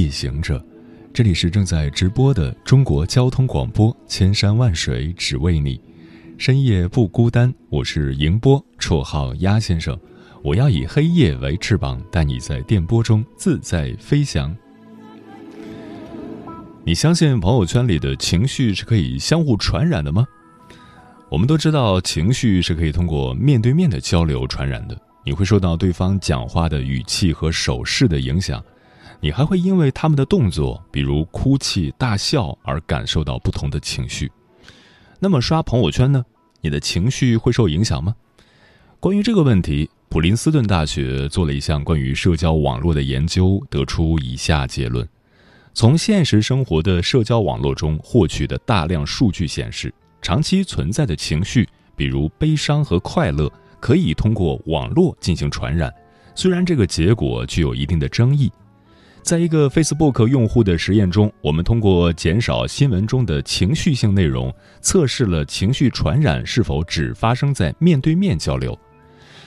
夜行者，这里是正在直播的中国交通广播，千山万水只为你，深夜不孤单。我是迎波，绰号鸭先生。我要以黑夜为翅膀，带你在电波中自在飞翔。你相信朋友圈里的情绪是可以相互传染的吗？我们都知道，情绪是可以通过面对面的交流传染的。你会受到对方讲话的语气和手势的影响，你还会因为他们的动作，比如哭泣、大笑而感受到不同的情绪。那么刷朋友圈呢？你的情绪会受影响吗？关于这个问题，普林斯顿大学做了一项关于社交网络的研究，得出以下结论：从现实生活的社交网络中获取的大量数据显示，长期存在的情绪，比如悲伤和快乐。可以通过网络进行传染，虽然这个结果具有一定的争议。在一个 Facebook 用户的实验中，我们通过减少新闻中的情绪性内容，测试了情绪传染是否只发生在面对面交流。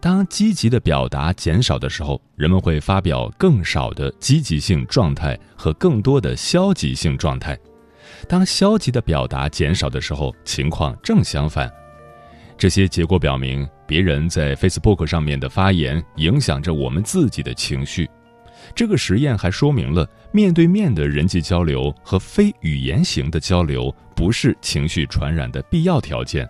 当积极的表达减少的时候，人们会发表更少的积极性状态和更多的消极性状态。当消极的表达减少的时候，情况正相反。这些结果表明，别人在 Facebook 上面的发言影响着我们自己的情绪。这个实验还说明了，面对面的人际交流和非语言型的交流不是情绪传染的必要条件。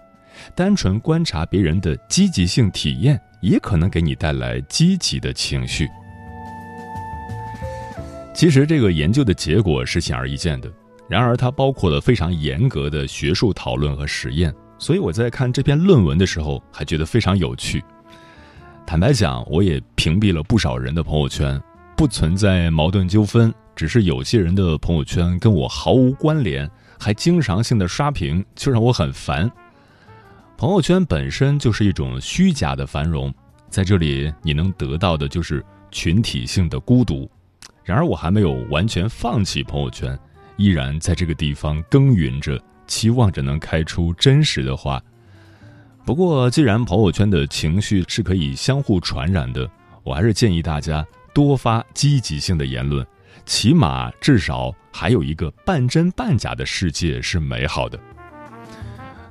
单纯观察别人的积极性体验，也可能给你带来积极的情绪。其实，这个研究的结果是显而易见的，然而它包括了非常严格的学术讨论和实验。所以我在看这篇论文的时候，还觉得非常有趣。坦白讲，我也屏蔽了不少人的朋友圈，不存在矛盾纠纷，只是有些人的朋友圈跟我毫无关联，还经常性的刷屏，就让我很烦。朋友圈本身就是一种虚假的繁荣，在这里你能得到的就是群体性的孤独。然而我还没有完全放弃朋友圈，依然在这个地方耕耘着。期望着能开出真实的花。不过，既然朋友圈的情绪是可以相互传染的，我还是建议大家多发积极性的言论，起码至少还有一个半真半假的世界是美好的。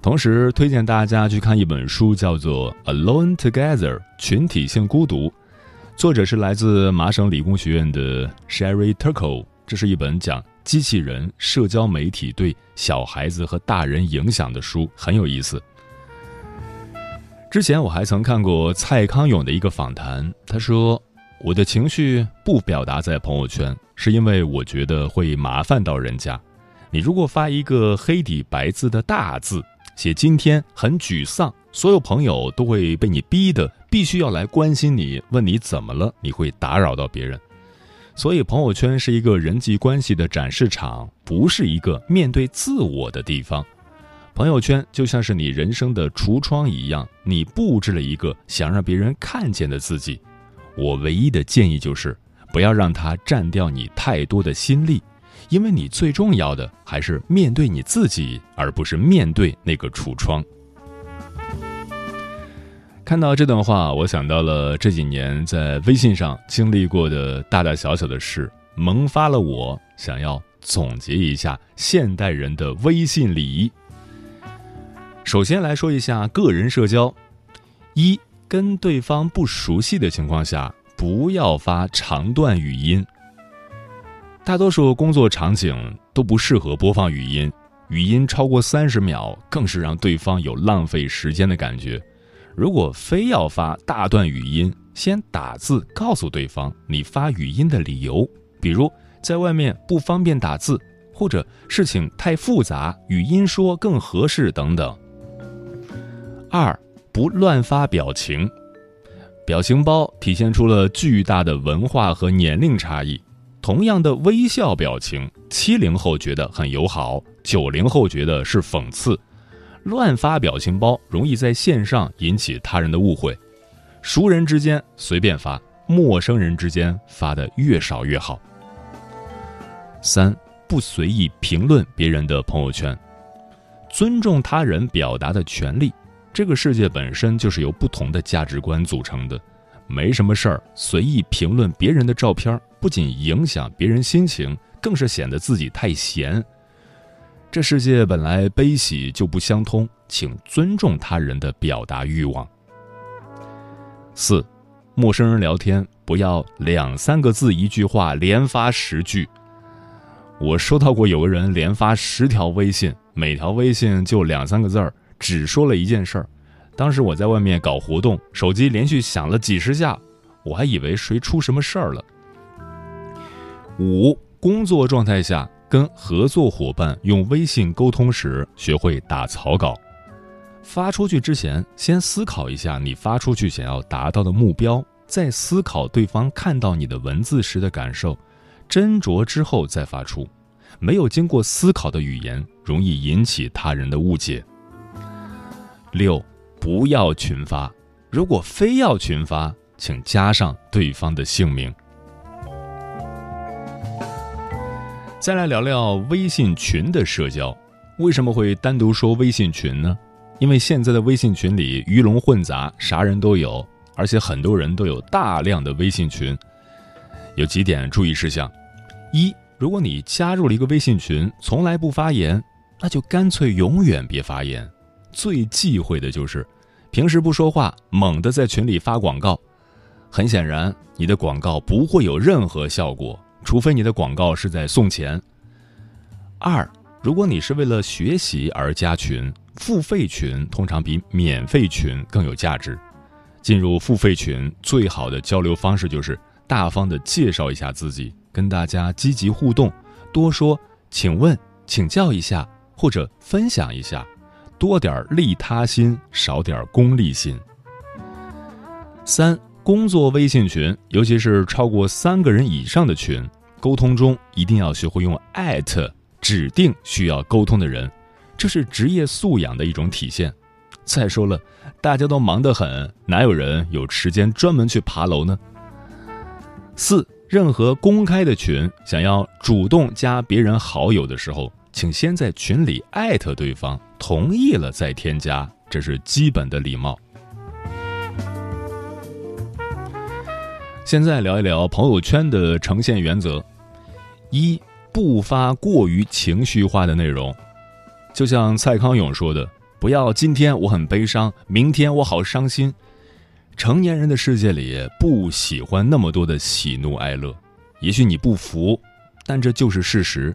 同时，推荐大家去看一本书，叫做《Alone Together》群体性孤独，作者是来自麻省理工学院的 Sherry Turkle。这是一本讲。机器人社交媒体对小孩子和大人影响的书很有意思。之前我还曾看过蔡康永的一个访谈，他说：“我的情绪不表达在朋友圈，是因为我觉得会麻烦到人家。你如果发一个黑底白字的大字，写今天很沮丧，所有朋友都会被你逼的，必须要来关心你，问你怎么了，你会打扰到别人。”所以，朋友圈是一个人际关系的展示场，不是一个面对自我的地方。朋友圈就像是你人生的橱窗一样，你布置了一个想让别人看见的自己。我唯一的建议就是，不要让它占掉你太多的心力，因为你最重要的还是面对你自己，而不是面对那个橱窗。看到这段话，我想到了这几年在微信上经历过的大大小小的事，萌发了我想要总结一下现代人的微信礼仪。首先来说一下个人社交：一，跟对方不熟悉的情况下，不要发长段语音。大多数工作场景都不适合播放语音，语音超过三十秒，更是让对方有浪费时间的感觉。如果非要发大段语音，先打字告诉对方你发语音的理由，比如在外面不方便打字，或者事情太复杂，语音说更合适等等。二，不乱发表情，表情包体现出了巨大的文化和年龄差异。同样的微笑表情，七零后觉得很友好，九零后觉得是讽刺。乱发表情包容易在线上引起他人的误会，熟人之间随便发，陌生人之间发的越少越好。三不随意评论别人的朋友圈，尊重他人表达的权利。这个世界本身就是由不同的价值观组成的，没什么事儿随意评论别人的照片，不仅影响别人心情，更是显得自己太闲。这世界本来悲喜就不相通，请尊重他人的表达欲望。四，陌生人聊天不要两三个字一句话连发十句。我收到过有个人连发十条微信，每条微信就两三个字儿，只说了一件事儿。当时我在外面搞活动，手机连续响了几十下，我还以为谁出什么事儿了。五，工作状态下。跟合作伙伴用微信沟通时，学会打草稿。发出去之前，先思考一下你发出去想要达到的目标，再思考对方看到你的文字时的感受，斟酌之后再发出。没有经过思考的语言，容易引起他人的误解。六，不要群发。如果非要群发，请加上对方的姓名。再来聊聊微信群的社交，为什么会单独说微信群呢？因为现在的微信群里鱼龙混杂，啥人都有，而且很多人都有大量的微信群。有几点注意事项：一，如果你加入了一个微信群，从来不发言，那就干脆永远别发言。最忌讳的就是平时不说话，猛地在群里发广告，很显然你的广告不会有任何效果。除非你的广告是在送钱。二，如果你是为了学习而加群，付费群通常比免费群更有价值。进入付费群，最好的交流方式就是大方的介绍一下自己，跟大家积极互动，多说“请问”“请教一下”或者分享一下，多点利他心，少点功利心。三。工作微信群，尤其是超过三个人以上的群，沟通中一定要学会用艾特指定需要沟通的人，这是职业素养的一种体现。再说了，大家都忙得很，哪有人有时间专门去爬楼呢？四，任何公开的群，想要主动加别人好友的时候，请先在群里艾特对方，同意了再添加，这是基本的礼貌。现在聊一聊朋友圈的呈现原则：一不发过于情绪化的内容，就像蔡康永说的，不要今天我很悲伤，明天我好伤心。成年人的世界里不喜欢那么多的喜怒哀乐，也许你不服，但这就是事实。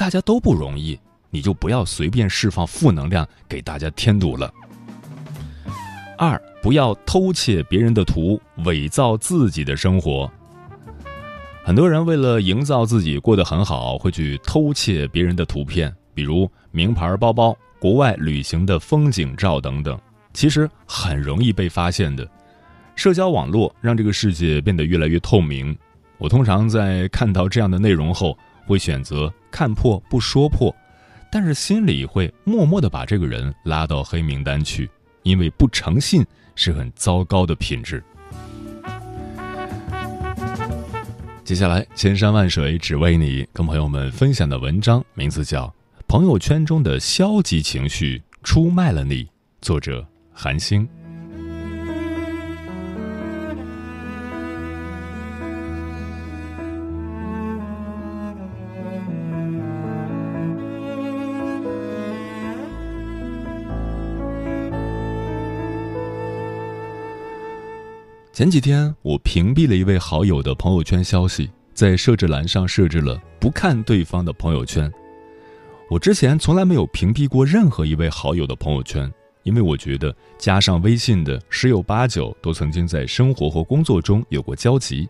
大家都不容易，你就不要随便释放负能量给大家添堵了。二。不要偷窃别人的图，伪造自己的生活。很多人为了营造自己过得很好，会去偷窃别人的图片，比如名牌包包、国外旅行的风景照等等，其实很容易被发现的。社交网络让这个世界变得越来越透明。我通常在看到这样的内容后，会选择看破不说破，但是心里会默默的把这个人拉到黑名单去，因为不诚信。是很糟糕的品质。接下来，千山万水只为你，跟朋友们分享的文章名字叫《朋友圈中的消极情绪出卖了你》，作者韩星。前几天，我屏蔽了一位好友的朋友圈消息，在设置栏上设置了不看对方的朋友圈。我之前从来没有屏蔽过任何一位好友的朋友圈，因为我觉得加上微信的十有八九都曾经在生活或工作中有过交集。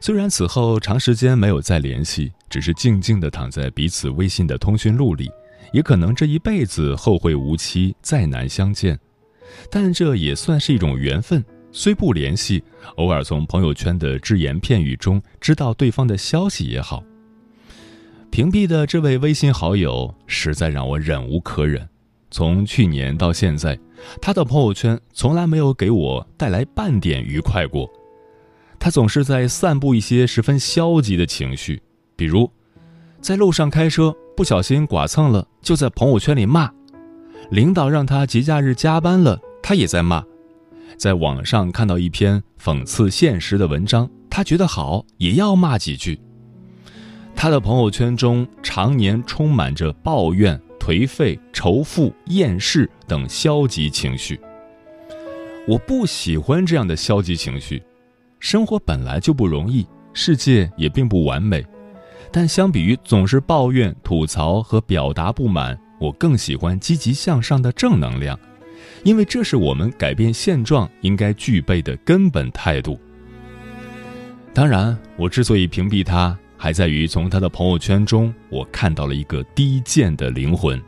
虽然此后长时间没有再联系，只是静静地躺在彼此微信的通讯录里，也可能这一辈子后会无期，再难相见。但这也算是一种缘分。虽不联系，偶尔从朋友圈的只言片语中知道对方的消息也好。屏蔽的这位微信好友实在让我忍无可忍。从去年到现在，他的朋友圈从来没有给我带来半点愉快过。他总是在散布一些十分消极的情绪，比如，在路上开车不小心剐蹭了，就在朋友圈里骂；领导让他节假日加班了，他也在骂；在网上看到一篇讽刺现实的文章，他觉得好，也要骂几句。他的朋友圈中常年充满着抱怨、颓废、仇富、厌世等消极情绪。我不喜欢这样的消极情绪。生活本来就不容易，世界也并不完美，但相比于总是抱怨、吐槽和表达不满，我更喜欢积极向上的正能量，因为这是我们改变现状应该具备的根本态度。当然，我之所以屏蔽他。还在于从他的朋友圈中，我看到了一个低贱的灵魂。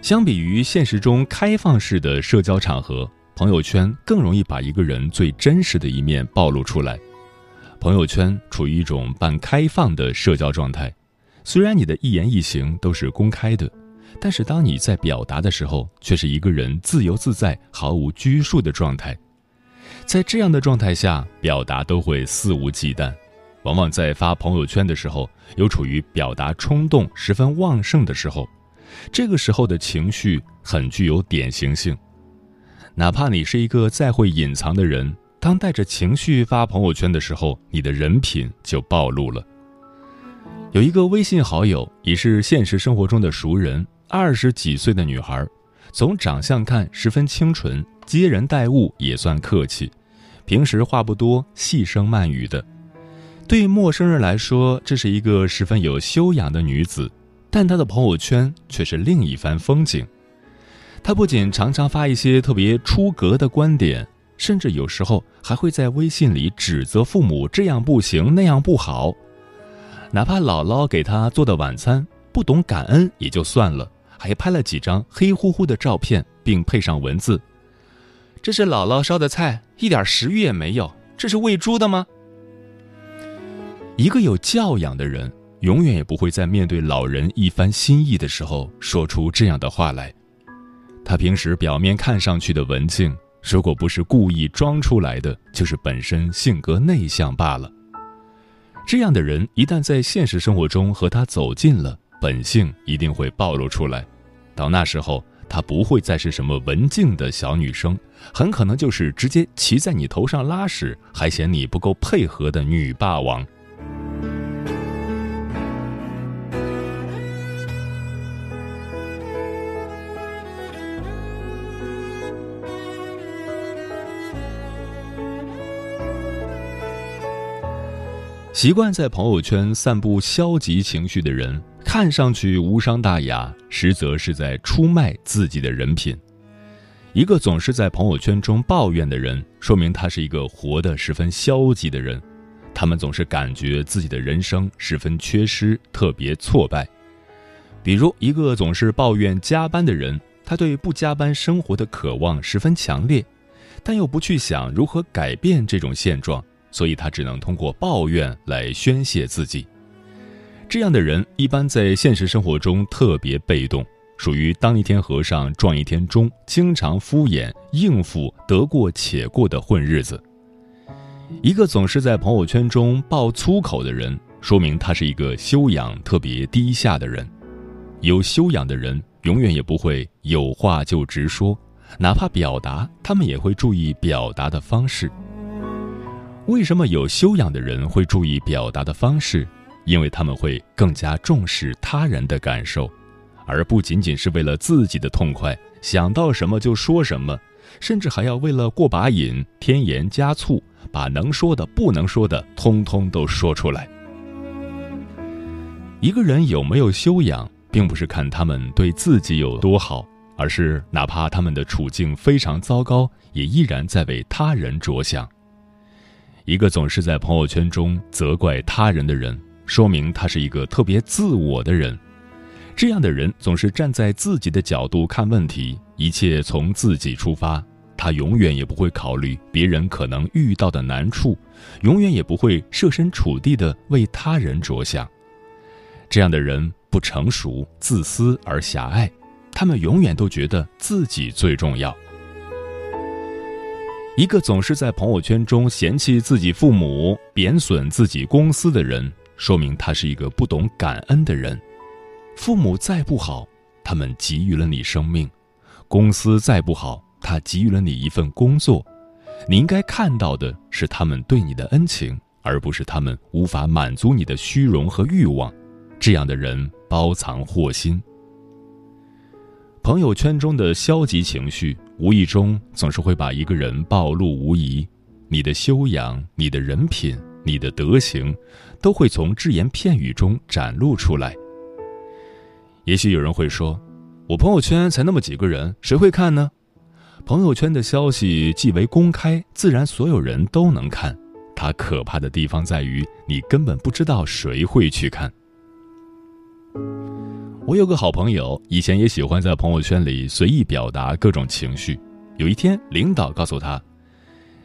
相比于现实中开放式的社交场合，朋友圈更容易把一个人最真实的一面暴露出来。朋友圈处于一种半开放的社交状态，虽然你的一言一行都是公开的。但是当你在表达的时候，却是一个人自由自在、毫无拘束的状态。在这样的状态下，表达都会肆无忌惮，往往在发朋友圈的时候，又处于表达冲动十分旺盛的时候。这个时候的情绪很具有典型性。哪怕你是一个再会隐藏的人，当带着情绪发朋友圈的时候，你的人品就暴露了。有一个微信好友，已是现实生活中的熟人。二十几岁的女孩，从长相看十分清纯，接人待物也算客气，平时话不多，细声慢语的。对陌生人来说，这是一个十分有修养的女子，但她的朋友圈却是另一番风景。她不仅常常发一些特别出格的观点，甚至有时候还会在微信里指责父母这样不行那样不好，哪怕姥姥给他做的晚餐不懂感恩也就算了。还拍了几张黑乎乎的照片，并配上文字：“这是姥姥烧的菜，一点食欲也没有。这是喂猪的吗？”一个有教养的人，永远也不会在面对老人一番心意的时候说出这样的话来。他平时表面看上去的文静，如果不是故意装出来的，就是本身性格内向罢了。这样的人一旦在现实生活中和他走近了，本性一定会暴露出来，到那时候，她不会再是什么文静的小女生，很可能就是直接骑在你头上拉屎，还嫌你不够配合的女霸王。习惯在朋友圈散布消极情绪的人。看上去无伤大雅，实则是在出卖自己的人品。一个总是在朋友圈中抱怨的人，说明他是一个活得十分消极的人。他们总是感觉自己的人生十分缺失，特别挫败。比如，一个总是抱怨加班的人，他对不加班生活的渴望十分强烈，但又不去想如何改变这种现状，所以他只能通过抱怨来宣泄自己。这样的人一般在现实生活中特别被动，属于当一天和尚撞一天钟，经常敷衍应付、得过且过的混日子。一个总是在朋友圈中爆粗口的人，说明他是一个修养特别低下的人。有修养的人永远也不会有话就直说，哪怕表达，他们也会注意表达的方式。为什么有修养的人会注意表达的方式？因为他们会更加重视他人的感受，而不仅仅是为了自己的痛快，想到什么就说什么，甚至还要为了过把瘾，添盐加醋，把能说的、不能说的，通通都说出来。一个人有没有修养，并不是看他们对自己有多好，而是哪怕他们的处境非常糟糕，也依然在为他人着想。一个总是在朋友圈中责怪他人的人。说明他是一个特别自我的人，这样的人总是站在自己的角度看问题，一切从自己出发。他永远也不会考虑别人可能遇到的难处，永远也不会设身处地的为他人着想。这样的人不成熟、自私而狭隘，他们永远都觉得自己最重要。一个总是在朋友圈中嫌弃自己父母、贬损自己公司的人，说明他是一个不懂感恩的人。父母再不好，他们给予了你生命；公司再不好，他给予了你一份工作。你应该看到的是他们对你的恩情，而不是他们无法满足你的虚荣和欲望。这样的人包藏祸心。朋友圈中的消极情绪，无意中总是会把一个人暴露无遗。你的修养、你的人品、你的德行，都会从只言片语中展露出来。也许有人会说：“我朋友圈才那么几个人，谁会看呢？”朋友圈的消息既为公开，自然所有人都能看。它可怕的地方在于，你根本不知道谁会去看。我有个好朋友，以前也喜欢在朋友圈里随意表达各种情绪。有一天，领导告诉他，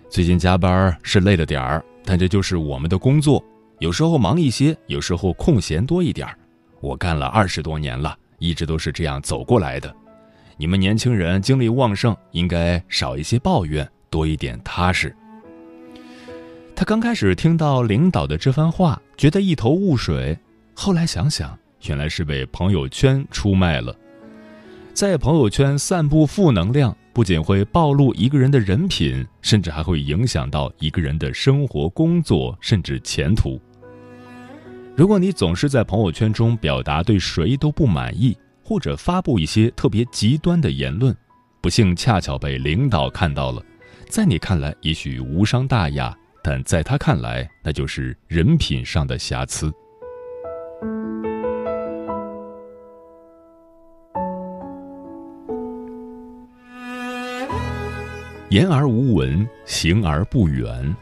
最近加班是累了点儿，但这就是我们的工作。有时候忙一些，有时候空闲多一点儿。我干了二十多年了，一直都是这样走过来的。你们年轻人精力旺盛，应该少一些抱怨，多一点踏实。他刚开始听到领导的这番话，觉得一头雾水，后来想想。原来是被朋友圈出卖了，在朋友圈散布负能量，不仅会暴露一个人的人品，甚至还会影响到一个人的生活、工作，甚至前途。如果你总是在朋友圈中表达对谁都不满意，或者发布一些特别极端的言论，不幸恰巧被领导看到了，在你看来也许无伤大雅，但在他看来，那就是人品上的瑕疵。言而无闻，行而不远。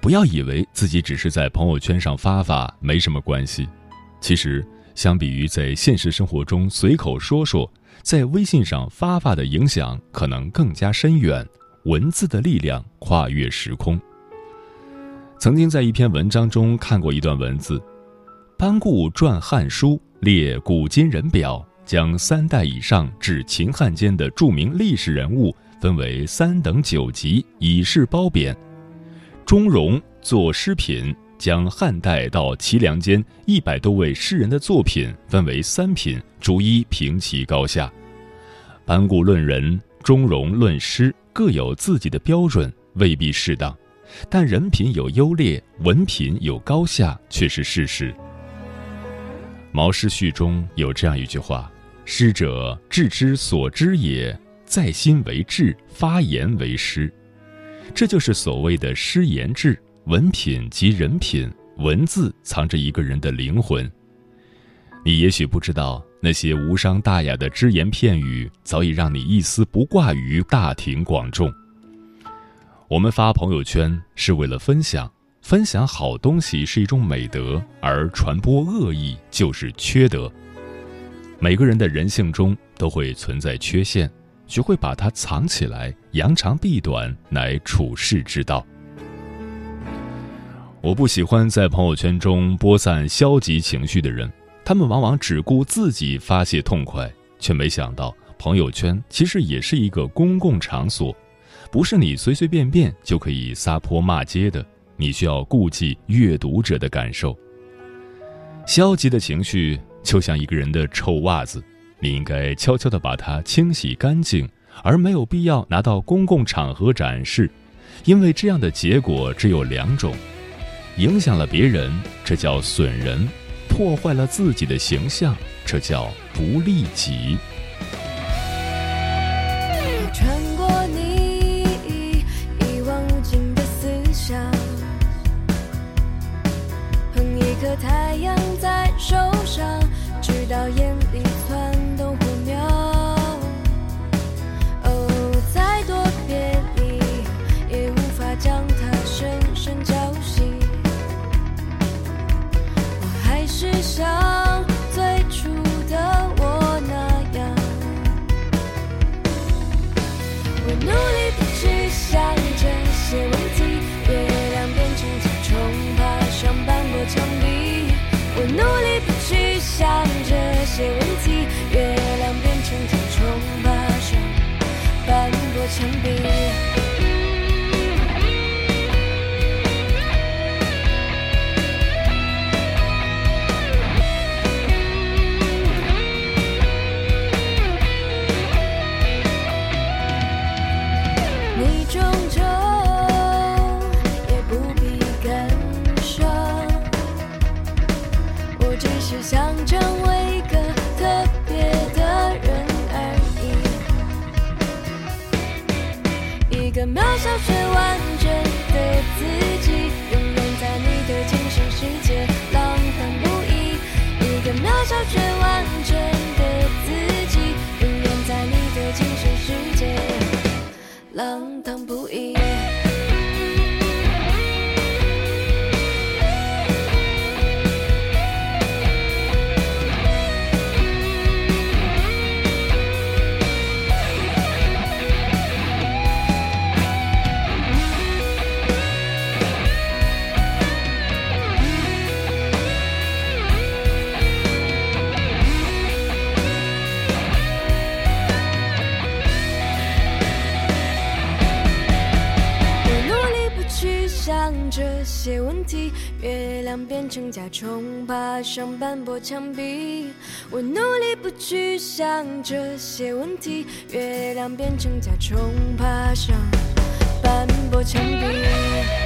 不要以为自己只是在朋友圈上发发没什么关系，其实相比于在现实生活中随口说说，在微信上发发的影响可能更加深远。文字的力量跨越时空。曾经在一篇文章中看过一段文字：班固撰《汉书》，列古今人表，将三代以上至秦汉间的著名历史人物。分为三等九级，以示褒贬。钟嵘作诗品，将汉代到齐梁间一百多位诗人的作品分为三品，逐一评其高下。班固论人，钟嵘论诗，各有自己的标准，未必适当，但人品有优劣，文品有高下，却是事实。《毛诗序》中有这样一句话：“诗者，志之所知也。”在心为志，发言为诗，这就是所谓的诗言志。文品即人品，文字藏着一个人的灵魂。你也许不知道，那些无伤大雅的只言片语，早已让你一丝不挂于大庭广众。我们发朋友圈是为了分享，分享好东西是一种美德，而传播恶意就是缺德。每个人的人性中都会存在缺陷。学会把它藏起来，扬长避短，乃处世之道。我不喜欢在朋友圈中播散消极情绪的人，他们往往只顾自己发泄痛快，却没想到朋友圈其实也是一个公共场所，不是你随随便便就可以撒泼骂街的。你需要顾及阅读者的感受。消极的情绪就像一个人的臭袜子。你应该悄悄地把它清洗干净，而没有必要拿到公共场合展示，因为这样的结果只有两种：影响了别人，这叫损人；破坏了自己的形象，这叫不利己。渺小却完整的自己，永远在你的精神世界浪漫不已。一个渺小却完整变成甲虫爬上斑驳墙壁。我努力不去想这些问题，月亮变成甲虫爬上斑驳墙壁。